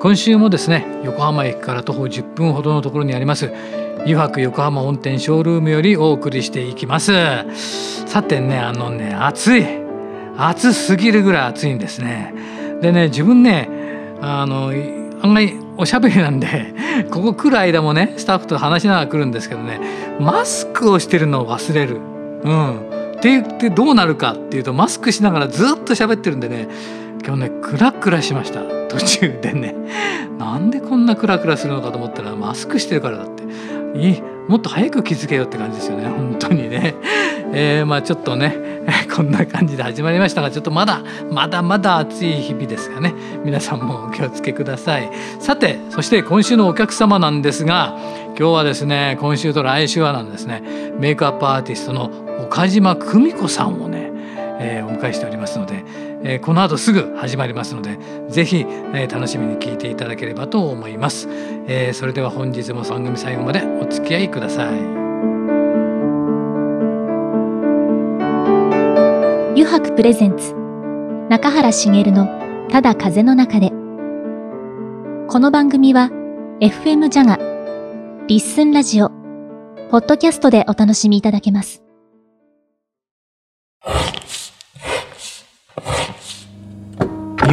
今週もですね横浜駅から徒歩10分ほどのところにあります油白横浜本店ショールームよりお送りしていきます。さてねあのね暑い。暑すぎるぐらい暑いんですね。でね自分ねあの案外おしゃべりなんで ここ来る間もねスタッフと話しながら来るんですけどねマスクをしてるのを忘れる。うん。って言ってどうなるかっていうとマスクしながらずっと喋ってるんでね今日ねクラクラしました。途中でねなんでこんなクラクラするのかと思ったらマスクしてるからだって。いいもっと早く気づけよって感じですよね本当にね、えー、まあちょっとね こんな感じで始まりましたがちょっとまだまだまだ暑い日々ですがね。皆さんもお気をつけください。さてそして今週のお客様なんですが今日はですね今週と来週はなんですねメイクアップアーティストの岡島久美子さんをね、えー、お迎えしておりますのでえー、この後すぐ始まりますのでぜひ、えー、楽しみに聞いていただければと思います、えー、それでは本日も番組最後までお付き合いください。油白プレゼンツ。中原茂のただ風の中で。この番組は FM ジャガリッスンラジオポッドキャストでお楽しみいただけます。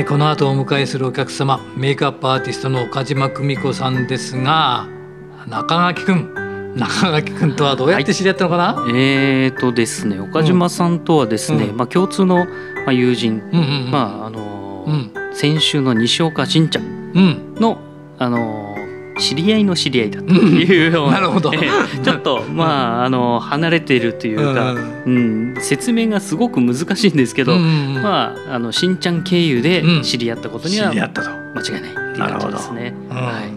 えー、この後お迎えするお客様メイクアップアーティストの岡島久美子さんですが中垣君中垣君とはどうやって知り合ったのかな、はい、えーとですね岡島さんとはですね、うん、まあ、共通の友人、うんうんうん、まああのーうん、先週の西岡真ちゃんの、あのー知り合いの知り合いだというような,、なるほど。ちょっと まああの離れているというか、うん、説明がすごく難しいんですけど、まああのしんちゃん経由で知り合ったことには間違いないっていう感じですね。はい、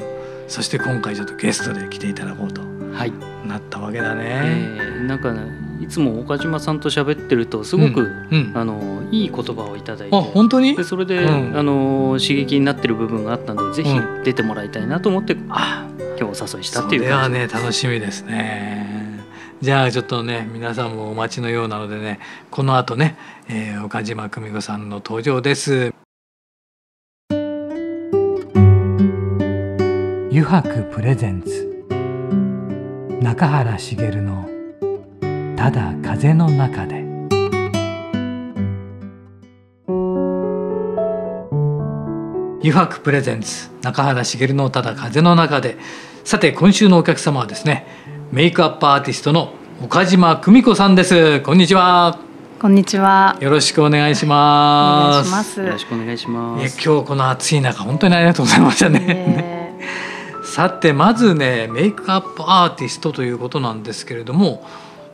そして今回ちょっとゲストで来ていただこうと、はい、なったわけだね。えー、なんかねいつも岡島さんと喋ってるとすごく、うんうん、あのいい言葉をいただいて本当に？でそれで、うん、あの刺激になってる部分があったんでぜひ出てもらいたいなと思って、あ今日お誘いしたっていうそれはね楽しみですね。じゃあちょっとね皆さんもお待ちのようなのでねこの後ね、えー、岡島久美子さんの登場です。油白プレゼンツ。中原茂のただ風の中で。油白プレゼンツ中原茂のただ風の中で。さて今週のお客様はですねメイクアップアーティストの岡島久美子さんです。こんにちは。こんにちは。よろしくお願いします。よろしくお願いします。今日この暑い中本当にありがとうございましたね。さてまずねメイクアップアーティストということなんですけれども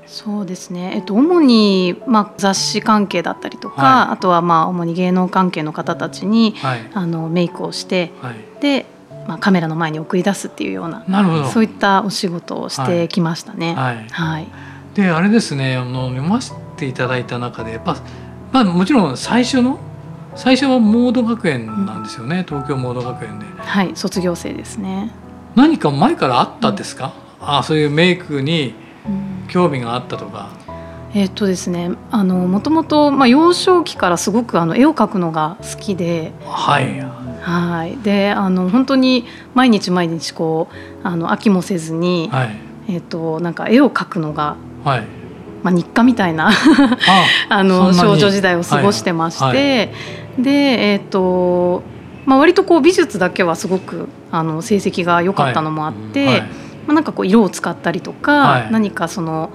そうですね、えっと、主に、まあ、雑誌関係だったりとか、はい、あとは、まあ、主に芸能関係の方たちに、はい、あのメイクをして、はい、で、まあ、カメラの前に送り出すっていうようななるほど。そういったお仕事をしてきましたね。はい。はい。であれですねあの読ませていただいた中でやっぱ、まあ、もちろん最初の最初はモード学園なんですよね、うん、東京モード学園で。はい卒業生ですね。何か前からあったんですか、うん、あそういうメイクに興味があったとか。えっとですね、あのもともとまあ幼少期からすごくあの絵を描くのが好きで、はい、はい、であの本当に毎日毎日こうあの飽きもせずに、はい、えっとなんか絵を描くのがはい。まあ、日課みたいな あの少女時代を過ごしてまして、はい。はい、でえっ、ー、とまあ、割とこう美術だけはすごくあの成績が良かったのもあって、はい、まあ、なんかこう色を使ったりとか、何かその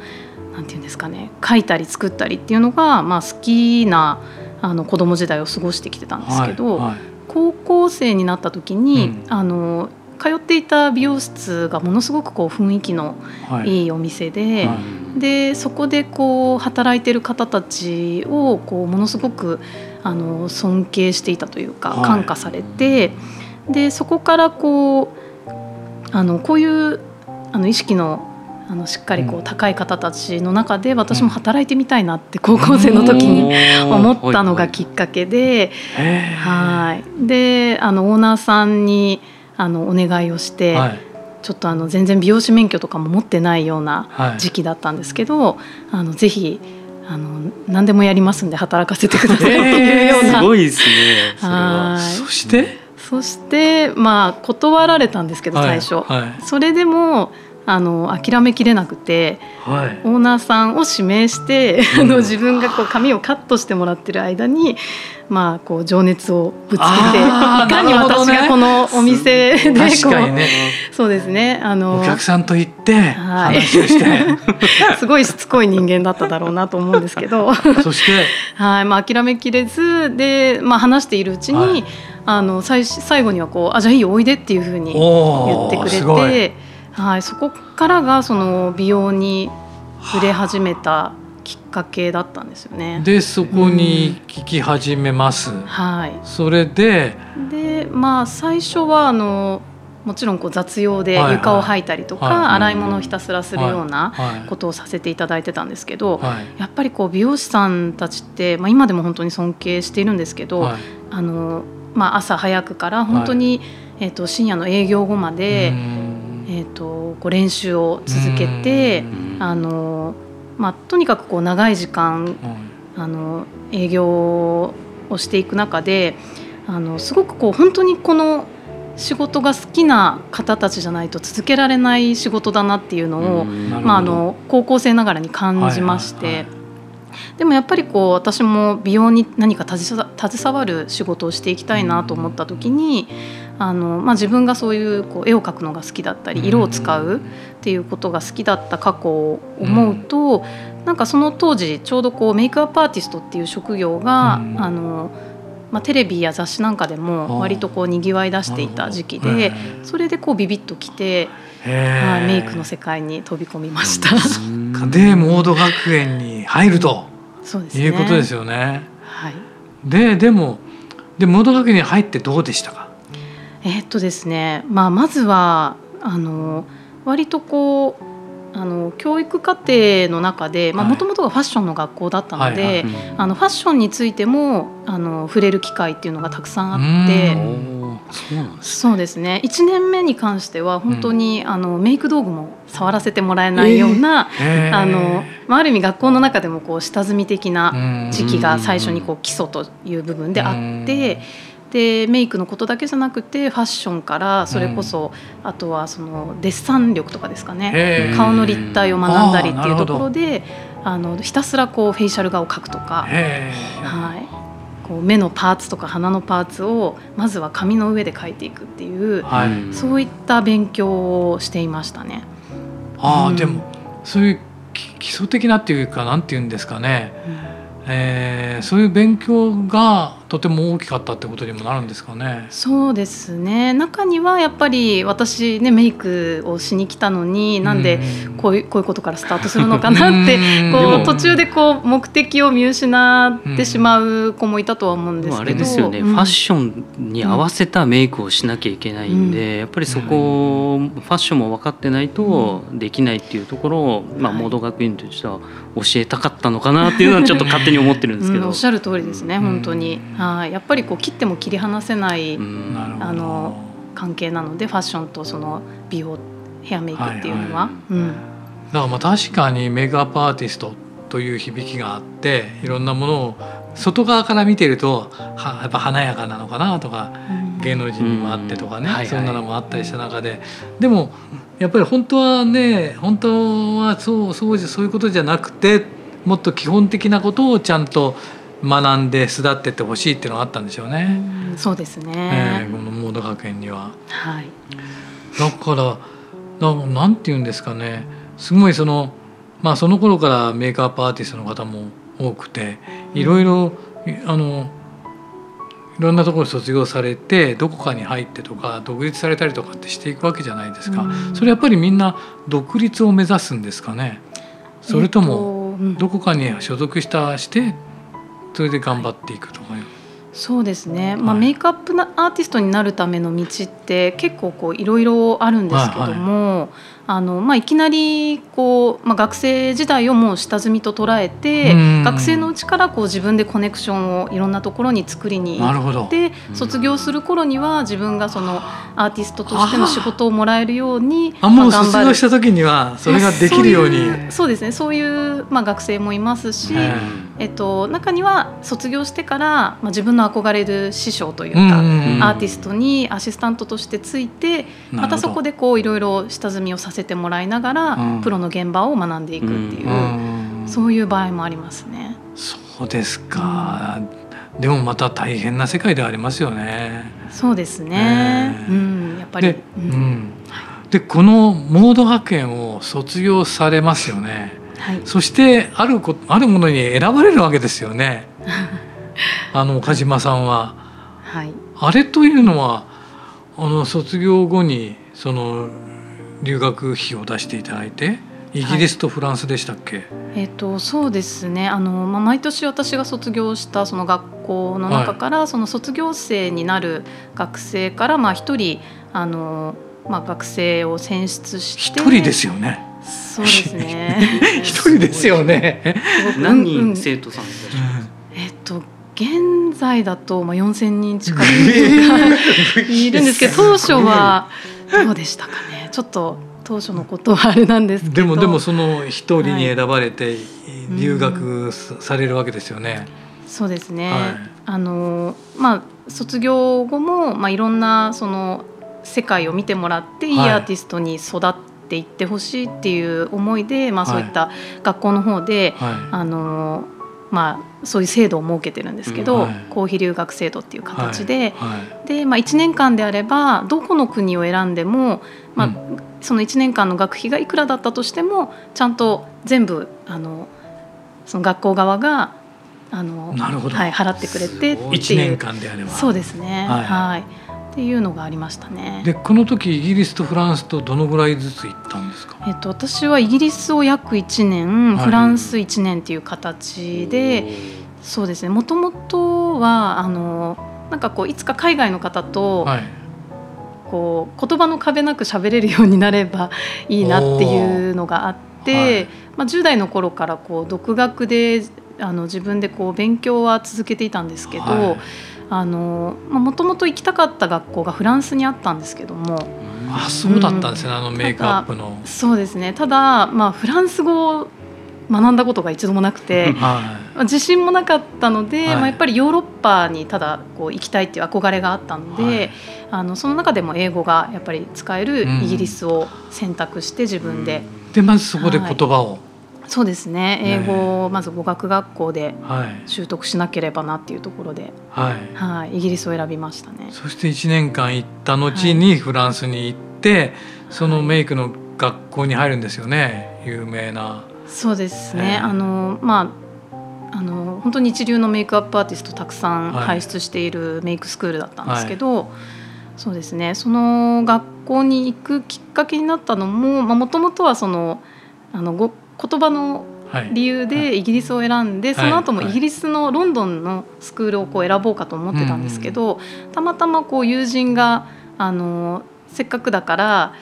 なんていうんですかね描いたり作ったりっていうのが、まあ、好きなあの子供時代を過ごしてきてたんですけど、高校生になった時に、うん、あの通っていた美容室がものすごくこう雰囲気のいいお店ではい、でそこでこう働いてる方たちをこうものすごくあの尊敬していたというか、はい、感化されてでそこからこうあのこういうあの意識のあのしっかりこう高い方たちの中で私も働いてみたいなって高校生の時に 思ったのがきっかけで、はいであのオーナーさんにあのお願いをして、はい、ちょっとあの全然美容師免許とかも持ってないような時期だったんですけど、はい、あのぜひあの何でもやりますんで働かせてくださいっていうような、すごいですねそして？そしてまあ断られたんですけど最初、はい、それでもあの諦めきれなくて、はい、オーナーさんを指名して、うん、あの自分がこう髪をカットしてもらってる間に、まあ、こう情熱をぶつけていかに私がこのお店でこう、ね、そうですね。あのお客さんと行って話をして、はい、すごいしつこい人間だっただろうなと思うんですけど。そして、はい。まあ、諦めきれずで、まあ、話しているうちに、はい、あの最最後にはこう「あじゃあいいよおいで」っていうふうに言ってくれて。はい、そこからがその美容に触れ始めたきっかけだったんですよね。でそこに聞き始めます。うん、はい。それででまあ最初はあのもちろんこう雑用で床を掃いたりとか、はいはい、洗い物をひたすらするようなことをさせていただいてたんですけど、はい、やっぱりこう美容師さんたちって、まあ、今でも本当に尊敬しているんですけど、あのまあ、朝早くから本当に、えー、と深夜の営業後まで。えーと、こう練習を続けてあの、まあ、とにかくこう長い時間、あの営業をしていく中であのすごくこう本当にこの仕事が好きな方たちじゃないと続けられない仕事だなっていうのを、まあ、あの高校生ながらに感じまして。でもやっぱりこう私も美容に何か携わる仕事をしていきたいなと思った時にあの、まあ、自分がそういうこう絵を描くのが好きだったり色を使うっていうことが好きだった過去を思うと、うん、なんかその当時ちょうどこうメイクアップアーティストっていう職業が、うん、あのまあ、テレビや雑誌なんかでも割とこうにぎわい出していた時期でそれでこうビビッときて、はい、メイクの世界に飛び込みました。でモード学園に入るとそうです、ね、いうことですよね。はい、ででもでモード学園に入ってどうでしたか？えー、っとですね、まあ、まずはあの割とこうあの教育課程の中でもともとがファッションの学校だったので、はいはい。はい、あのファッションについてもあの触れる機会っていうのがたくさんあってそうですね。1年目に関しては本当に、うん、あのメイク道具も触らせてもらえないような、えー、あのまあ、ある意味学校の中でもこう下積み的な時期が最初にこう基礎という部分であって。でメイクのことだけじゃなくてファッションからそれこそ、あとはそのデッサン力とかですかね。顔の立体を学んだりっていうところであのひたすらこうフェイシャル画を描くとか、はい、こう目のパーツとか鼻のパーツをまずは紙の上で描いていくっていう、はい、そういった勉強をしていましたね。あ、うん、でもそういう基礎的なっていうかなんていうんですかね、うん。えー、そういう勉強がとても大きかったってことにもなるんですかね。そうですね。中にはやっぱり私ねメイクをしに来たのになんでこういうこういうことからスタートするのかなってこう途中でこう目的を見失ってしまう子もいたとは思うんですけど、あれですよね、うん、ファッションに合わせたメイクをしなきゃいけないんで、うん、やっぱりそこ、ファッションも分かってないとできないっていうところを、まあ、モード学院としては教えたかったのかなっていうのはちょっと勝手に思ってるんですけど、うん、おっしゃる通りですね本当に、はいやっぱりこう切っても切り離せない、あの関係なのでファッションとその美容ヘアメイクっていうのは、はいはい、うん、だからまあ確かにメイクアップアーティストという響きがあっていろんなものを外側から見てるとはやっぱ華やかなのかなとか、うん、芸能人にもあってとかね、そんなのもあったりした中で。でもやっぱり本当はね本当はそうそうそういうことじゃなくてもっと基本的なことをちゃんと学んで巣立ってってほしいっていうのがあったんでしょうね。うそうですね、えー、このモード学園には。はい、だからななんて言うんですかね。すごいそのまあその頃からメイクアップアーティストの方も多くていろいろあのいろんなところ卒業されてどこかに入ってとか独立されたりとかってしていくわけじゃないですか、それやっぱりみんな独立を目指すんですかね。それともどこかに所属したしてそれで頑張っていくとか、そうですね、まあ、メイクアップアーティストになるための道って結構こういろいろあるんですけども、はいはい。あのまあ、いきなりこう、まあ、学生時代をもう下積みと捉えて学生のうちからこう自分でコネクションをいろんなところに作りに行って卒業する頃には自分がそのアーティストとしての仕事をもらえるようにあもう卒業した時にはそれができるように。そうですね。そういう、まあ、学生もいますし、えっと、中には卒業してから、まあ、自分の憧れる師匠というかアーティストにアシスタントとしてついてまたそこでこういろいろ下積みをさせてもらいながら、うん、プロの現場を学んでいくっていう、うん、そういう場合もありますね。そうですか、うん、でもまた大変な世界ではありますよね。そうですね、え。ー、うん、やっぱり。うん。でこのモード学園を卒業されますよね。はい、そしてあるこあるものに選ばれるわけですよね。あの岡島さんは。はい、あれというのはあの卒業後にその留学費を出していただいてイギリスとフランスでしたっけ、はい、えーと、そうですね。あの、まあ、毎年私が卒業したその学校の中から、はい、その卒業生になる学生からまあ一人あの、まあ、学生を選出して。一人ですよねそうですね。一人ですよね。何人生徒さんいらっしゃるんえっ、ー、と現在だとまあ4,000人近く いるんですけど当初はどうでしたかね？ちょっと当初のことはあれなんですでもでもその一人に選ばれて留学されるわけですよね。はい、そうですね、はい、あのまあ卒業後も、まあ、いろんなその世界を見てもらっていいアーティストに育っていってほしいっていう思いで、まあ、そういった学校の方で、あのまあ、そういう制度を設けてるんですけど、うんはい、公費留学制度っていう形ではい。はい、でまあ、1年間であればどこの国を選んでも、まあ、うん、その1年間の学費がいくらだったとしてもちゃんと全部あのその学校側があの、はい、払ってくれてっていう1年間であれば。そうですね。はいっていうのがありましたね。でこの時イギリスとフランスとどのぐらいずつ行ったんですか？えっと私はイギリスを約1年、フランス1年っていう形で、そうですね。もともとはあのなんかこういつか海外の方と、はい、こう言葉の壁なく喋れるようになれば いいなっていうのがあって、はい、まあ10代の頃からこう独学であの自分でこう勉強は続けていたんですけど。はいもともと行きたかった学校がフランスにあったんですけども。あそうだったんですね、うん、あのメイクアップの。そうですね。ただ、まあ、フランス語を学んだことが一度もなくて、はい、自信もなかったので、はい、まあ、やっぱりヨーロッパにただこう行きたいっていう憧れがあったので、はい、あのその中でも英語がやっぱり使えるイギリスを選択して自分で。うん、でまずそこで言葉を、そうですね。英語をまず語学学校で習得しなければなっていうところで、はい、はい、イギリスを選びましたね。そして1年間行った後にフランスに行って、はい、そのメイクの学校に入るんですよね。有名な。そうですね、あのまああの本当に一流のメイクアップアーティストたくさん輩出しているメイクスクールだったんですけど、はい、そうですね。その学校に行くきっかけになったのももともとはそのあのご言葉の理由でイギリスを選んで、はい、その後もイギリスのロンドンのスクールをこう選ぼうかと思ってたんですけど、たまたまこう友人があのせっかくだから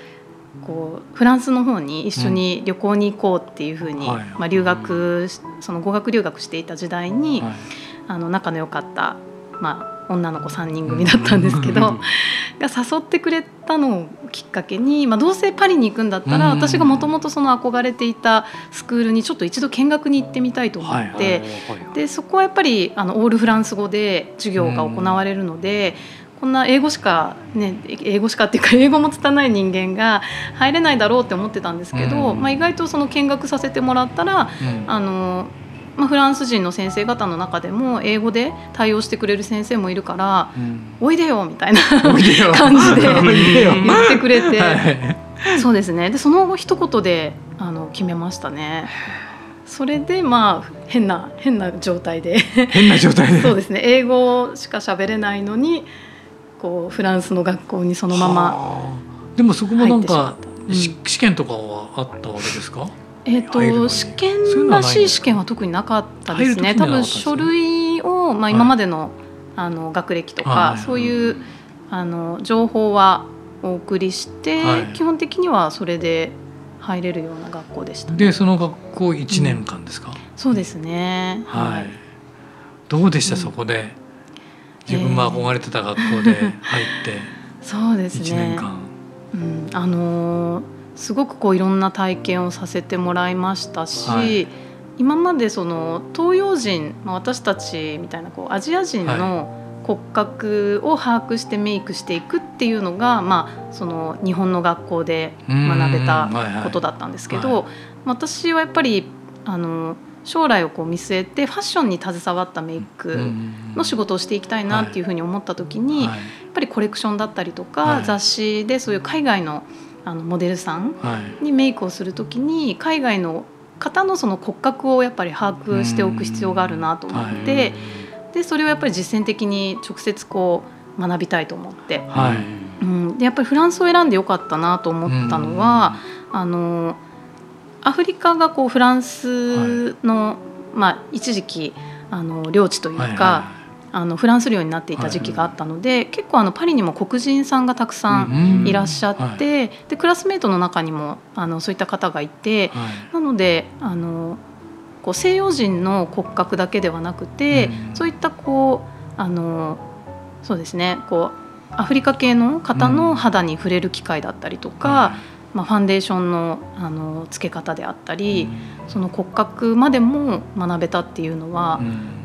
こうフランスの方に一緒に旅行に行こうっていうふうに、まあ、留学その語学留学していた時代に、あの仲の良かった、まあ、女の子3人組だったんですけど、が誘ってくれたのをきっかけに、まあ、どうせパリに行くんだったら、私がもともとその憧れていたスクールにちょっと一度見学に行ってみたいと思って、でそこはやっぱりあのオールフランス語で授業が行われるので。こんな英語しかね英語しかっていうか英語も拙い人間が入れないだろうって思ってたんですけど、うん、まあ、意外とその見学させてもらったら、うん、あのまあ、フランス人の先生方の中でも英語で対応してくれる先生もいるから「うん、おいでよ」みたいな 感じで 言ってくれて、はい、そうですね。でその一言であの決めましたね。それでまあ変な変な状態で。変な状態で。そうですね。英語しか喋れないのにこうフランスの学校にそのままでもそこもなんか、うん、試験とかはあったわけですか？えっ、と試験らしい試験は特になかったですね。多分書類をまあ今までの、あの学歴とか、そういうあの情報はお送りして、基本的にはそれで入れるような学校でした、でその学校1年間ですか、うん、そうですね。はい、どうでした、そこで？自分が憧れてた学校で入って、そうですね。1年間、うん、あのー、すごくこういろんな体験をさせてもらいましたし、はい、今までその東洋人、まあ、私たちみたいなこうアジア人の、はい。骨格を把握してメイクしていくっていうのが、まあ、その日本の学校で学べたことだったんですけど、はい。はい、私はやっぱりあの将来をこう見据えてファッションに携わったメイクの仕事をしていきたいなっていうふうに思った時に、やっぱりコレクションだったりとか、雑誌でそういう海外のあのモデルさんにメイクをする時に海外の方のその骨格をやっぱり把握しておく必要があるなと思って。でそれをやっぱり実践的に直接こう学びたいと思って、はい、うん、でやっぱりフランスを選んでよかったなと思ったのは、あのアフリカがこうフランスの、はい、まあ、一時期あの領地というか、はいはいあのフランス領になっていた時期があったので、はい、結構あのパリにも黒人さんがたくさんいらっしゃって、はい、でクラスメートの中にもあのそういった方がいて、はい、なのであのこう西洋人の骨格だけではなくて、うん、そういったこうあのそうですねこうアフリカ系の方の肌に触れる機会だったりとか、うん、まあ、ファンデーションのあのつけ方であったり、うん、その骨格までも学べたっていうのは、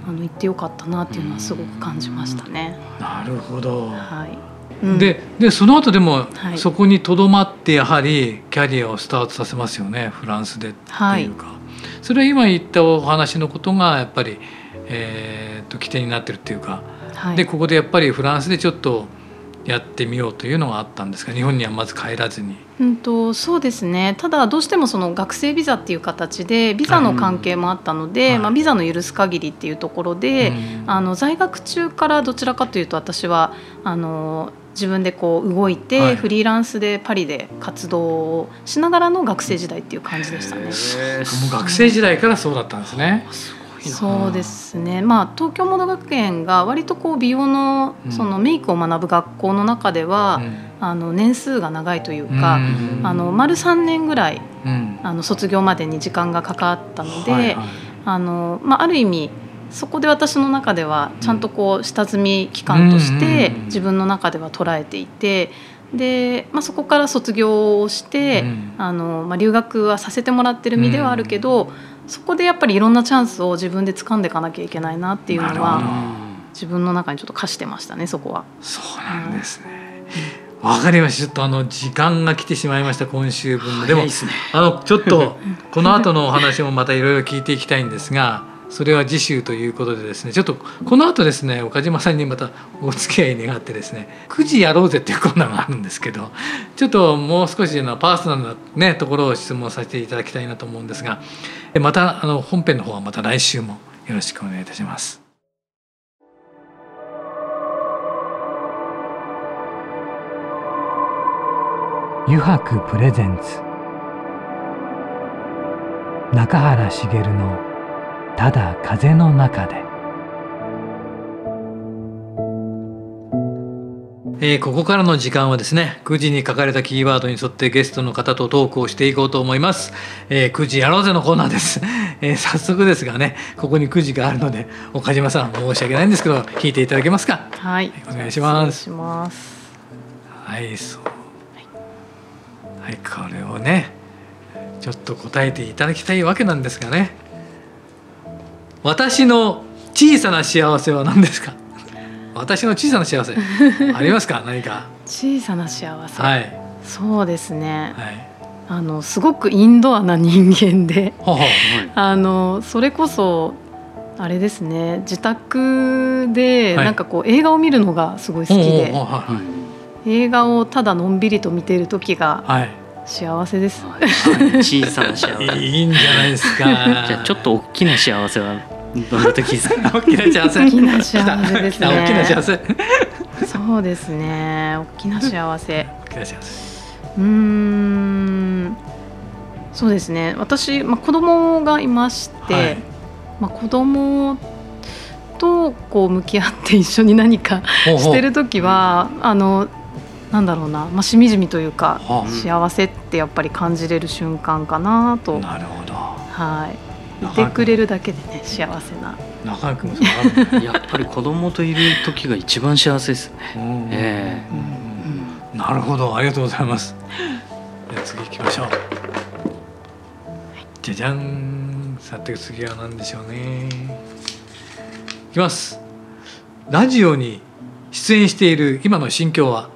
あの言ってよかったなっていうのはすごく感じましたね。なるほど、はい。ででその後でも、そこにとどまってやはりキャリアをスタートさせますよねフランスでっていうか。はい。それは今言ったお話のことがやっぱり、えー、と起点になってるっていうか、はい、でここでやっぱりフランスでちょっとやってみようというのがあったんですが日本にはまず帰らずに。うんとそうですね。ただどうしてもその学生ビザっていう形でビザの関係もあったので、はい、まあ、ビザの許す限りっていうところで、あの在学中からどちらかというと私はあの自分でこう動いて、はい、フリーランスでパリで活動をしながらの学生時代っていう感じでしたね。もう学生時代からそうだったんですね。そうですね、まあ、東京モード学園が割とこう美容のそのメイクを学ぶ学校の中では、うん、あの年数が長いというか、うん、あの丸3年ぐらい、うん、あの卒業までに時間がかかったので、はいはい、あのまあ、ある意味そこで私の中ではちゃんとこう下積み期間として自分の中では捉えていて。で、まあ、そこから卒業をして、あのまあ、留学はさせてもらってる身ではあるけど、そこでやっぱりいろんなチャンスを自分で掴んでいかなきゃいけないなっていうのは自分の中にちょっと課してましたねそこは。そうなんですね、わかりました。ちょっとあの時間が来てしまいました今週分でも、あのちょっとこの後のお話もまたいろいろ聞いていきたいんですが。それは次週ということでですねちょっとこの後ですね岡島さんにまたお付き合い願ってですね9時やろうぜっていうコーナーがあるんですけどちょっともう少しのパーソナルな、ね、ところを質問させていただきたいなと思うんですがまたあの本編の方はまた来週もよろしくお願いいたします。油白プレゼンツ中原茂のただ風の中で、えー、ここからの時間はですね9時に書かれたキーワードに沿ってゲストの方とトークをしていこうと思います、えー、9時やろうぜのコーナーです、えー、早速ですがねここに9時があるので岡島さん申し訳ないんですけど聞いていただけますか？はい、お願いします。はいそう。はい、これをねちょっと答えていただきたいわけなんですがね私の小さな幸せは何ですか？私の小さな幸せ？ありますか？何か？小さな幸せ、はい、そうですね、はい、あのすごくインドアな人間で。あのそれこそあれですね。自宅でなんかこう、映画を見るのがすごい好きで、映画をただのんびりと見ている時が幸せです、はい、小さな幸せいいんじゃないですか。じゃあちょっと大きな幸せはどんな時ですか？大きな幸せ。大きな幸せですね。大きな幸せ。そうですね。大きな幸せ。大きな幸せ。うん。そうですね。私、まあ、子供がいまして、はい、まあ、子供とこう向き合って一緒に何かしてる時はあのなんだろうな、まあ、しみじみというか、はあ、幸せってやっぱり感じれる瞬間かなと。なるほどはいいてくれるだけでね幸せな。中君も やっぱり子供といる時が一番幸せですね。ええーうん、なるほどありがとうございます。では次行きましょう。じゃじゃんさて次は何でしょうね。いきます。ラジオに出演している今の心境は？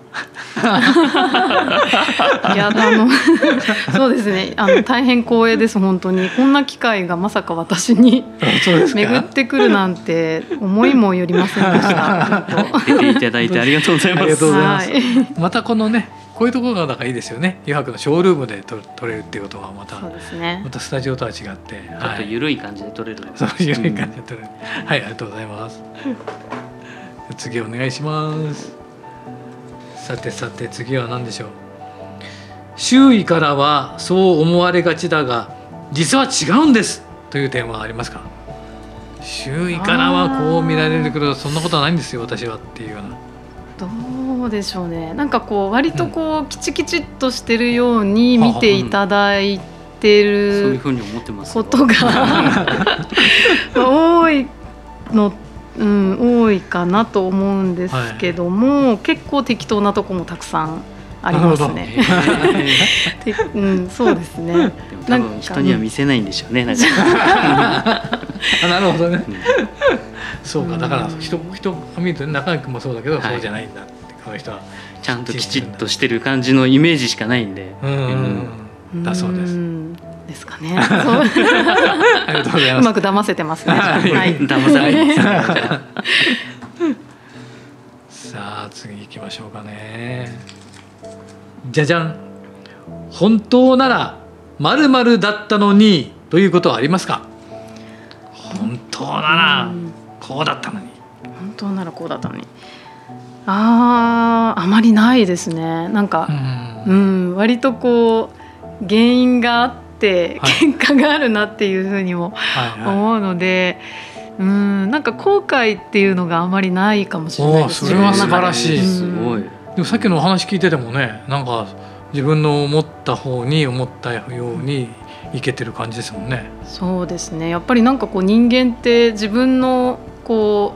いやあの そうですねあの大変光栄です本当にこんな機会がまさか私に巡ってくるなんて思いもよりませんでした 出ていただいてありがとうございます。はい、またこのねこういうところがだからいいですよね。余白のショールームで撮れるっていうことはまたそうですね。またスタジオとは違って、ちょっと緩い感じで撮れる。そう緩い感じで撮れる。はいありがとうございます。次お願いします。さてさて次は何でしょう。周囲からはそう思われがちだが実は違うんですという点はありますか？周囲からはこう見られるけどそんなことはないんですよ私はっていうような。どうでしょうね。なんかこう割とこう、うん、きちきちっとしてるように見ていただいてる、そういうふうに思ってますことが 多いのうん、多いかなと思うんですけども、はい、結構適当なとこもたくさんありますね。うん、そうですね。多分人には見せないんでしょうね。なんか なるほどね。そうか、だから人人が見ると中居君もそうだけど、はい、そうじゃないんだってこの人はちゃんときちっとしてる感じのイメージしかないんで。うん、うん、だそうです。ですかね。うまく騙せてますね。はい、騙され さあ次行きましょうかね。じゃじゃん。本当ならまるまるだったのにということはありますか？本当ならこうだったのに。本当ならこうだったのに。あああまりないですね。なんか、うん、うん割とこう原因があって。って喧嘩があるなっていうふうにも思うので。うんなんか後悔っていうのがあまりないかもしれないですそれは素晴らしい、すごい。でもさっきのお話聞いててもねなんか自分の思った方に思ったようにいけてる感じですもんね。そうですね。やっぱりなんかこう人間って自分のこ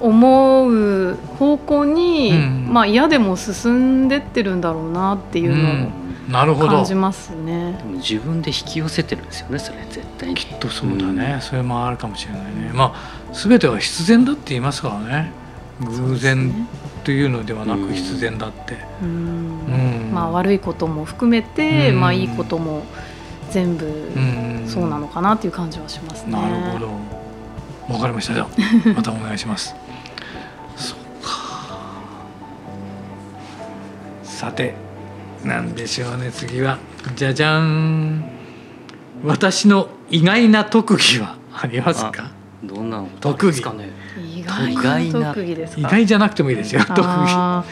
う思う方向に、うん、まあ嫌でも進んでってるんだろうなっていうのを、うんなるほど。感じますね。自分で引き寄せてるんですよねそれ絶対きっとそうだね、うん、それもあるかもしれないね。まあ全ては必然だって言いますからね。偶然というのではなく必然だって、うん、うん、まあ悪いことも含めて、まあいいことも全部そうなのかなっていう感じはしますね、なるほど。わかりました。じゃあまたお願いします。そうか。さてなんでしょうね次は。じゃじゃん。私の意外な特技はありますか？どんなの？特技。意外な特技です意外じゃなくてもいいですよ。特技。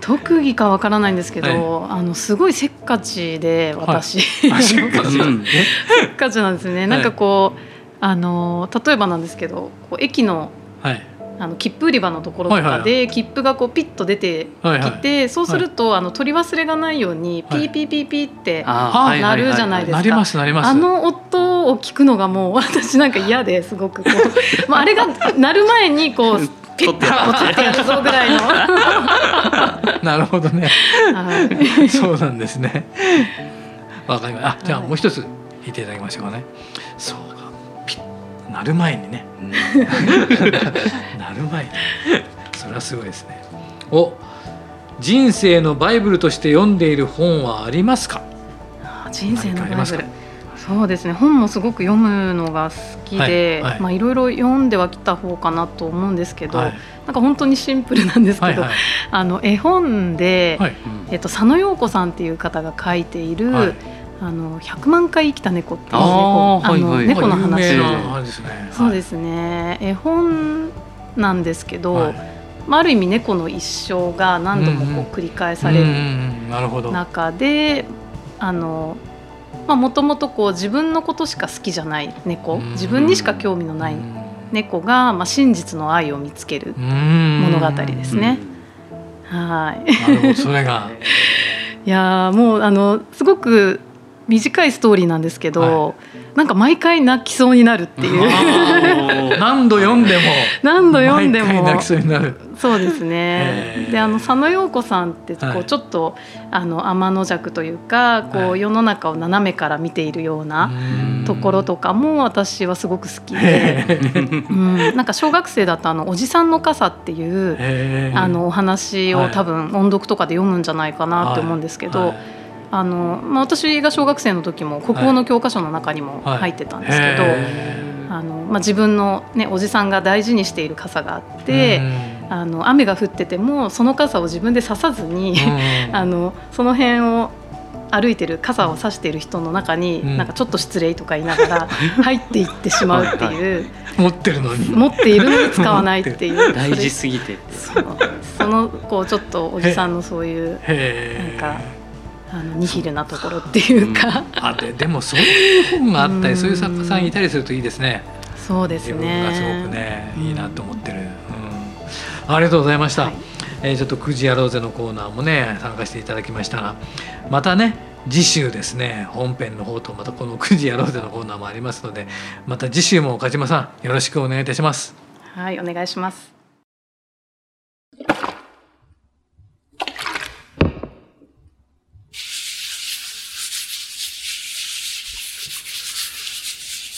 特技かわからないんですけど、はい、あのすごいせっかちで私、はい、せっかち。なんですね、なんかこうあの例えばなんですけどこう駅の、はいあの切符売り場のところとかで切符がこうピッと出てきて、そうするとあの取り忘れがないようにピーピーピーピーってなるじゃないですか。なりますなります。あの音を聞くのがもう 私なんか嫌ですごくこう、まああれが鳴る前にこう。ピッてってやるぞぐらいのなるほどね。はい、そうなんですね。わかりました。じゃあもう一つ言っていただきましょうかね。そうなる前にね。なる前に。それはすごいですね。お人生のバイブルとして読んでいる本はありますか？人生のバイブル。そうですね。本もすごく読むのが好きで、はいはい、まあいろいろ読んではきた方かなと思うんですけど、はい、なんか本当にシンプルなんですけど、はいはい、あの絵本で、はい、えっと佐野陽子さんっていう方が書いている、はい、あの百万回生きた猫っていう猫。あの、はいはい、猫の話。で、そうですね。絵本なんですけど、まあ、ある意味猫の一生が何度もこう繰り返される中で、あのもともと自分のことしか好きじゃない猫自分にしか興味のない猫が、まあ、真実の愛を見つける物語ですね。はい。それが。いやもうあのすごく短いストーリーなんですけど、はい、なんか毎回泣きそうになるっていう。何度読んでも。何度読んでも。泣きそうになる。そうですね。であの佐野陽子さんってこうちょっと、はい、あの天の弱というかこう世の中を斜めから見ているようなところとかも私はすごく好きで、うん、なんか小学生だとあの「おじさんの傘」っていうあのお話を多分音読とかで読むんじゃないかなって思うんですけど。はいあの、まあ、私が小学生の時も国語の教科書の中にも入ってたんですけど、はいはい、あのまあ、自分の、ね、おじさんが大事にしている傘があってあの雨が降っててもその傘を自分で差さずに あのその辺を歩いてる傘を差している人の中に、うん、なんかちょっと失礼とか言いながら 入っていってしまうっていう。持ってるのに。持っているのに使わないっていう。大事すぎてそのこうちょっとおじさんのそういうなんかあのニヒルなところっていうか、うん、あででもそういう本があったり、そういう作家さんいたりするといいですね。そうですね。がすごくね、いいなと思ってる。うん、ありがとうございました。はい、えー、ちょっと9時やろうぜのコーナーもね参加していただきましたが、またね次週ですね本編の方とまたこの9時やろうぜのコーナーもありますので、また次週も岡島さんよろしくお願いいたします。はい、お願いします。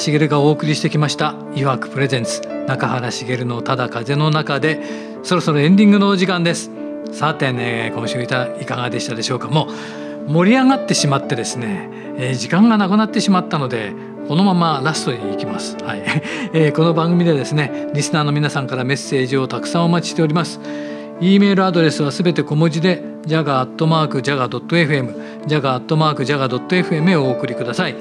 茂がお送りしてきました「いわくプレゼンツ。中原茂のただ風の中で」そろそろエンディングのお時間です。さてね今週いたいかがでしたでしょうか。もう盛り上がってしまってですね、えー、時間がなくなってしまったのでこのままラストに行きます、はい。えー、この番組でですねリスナーの皆さんからメッセージをたくさんお待ちしております。E メールアドレスはすべて小文字で jaga.jaga.fm jaga.jaga.fm へお送りください。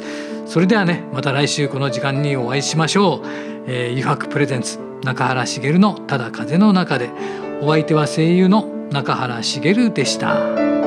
それではねまた来週この時間にお会いしましょう、えー、油白プレゼンツ中原茂のただ風の中でお相手は声優の中原茂でした。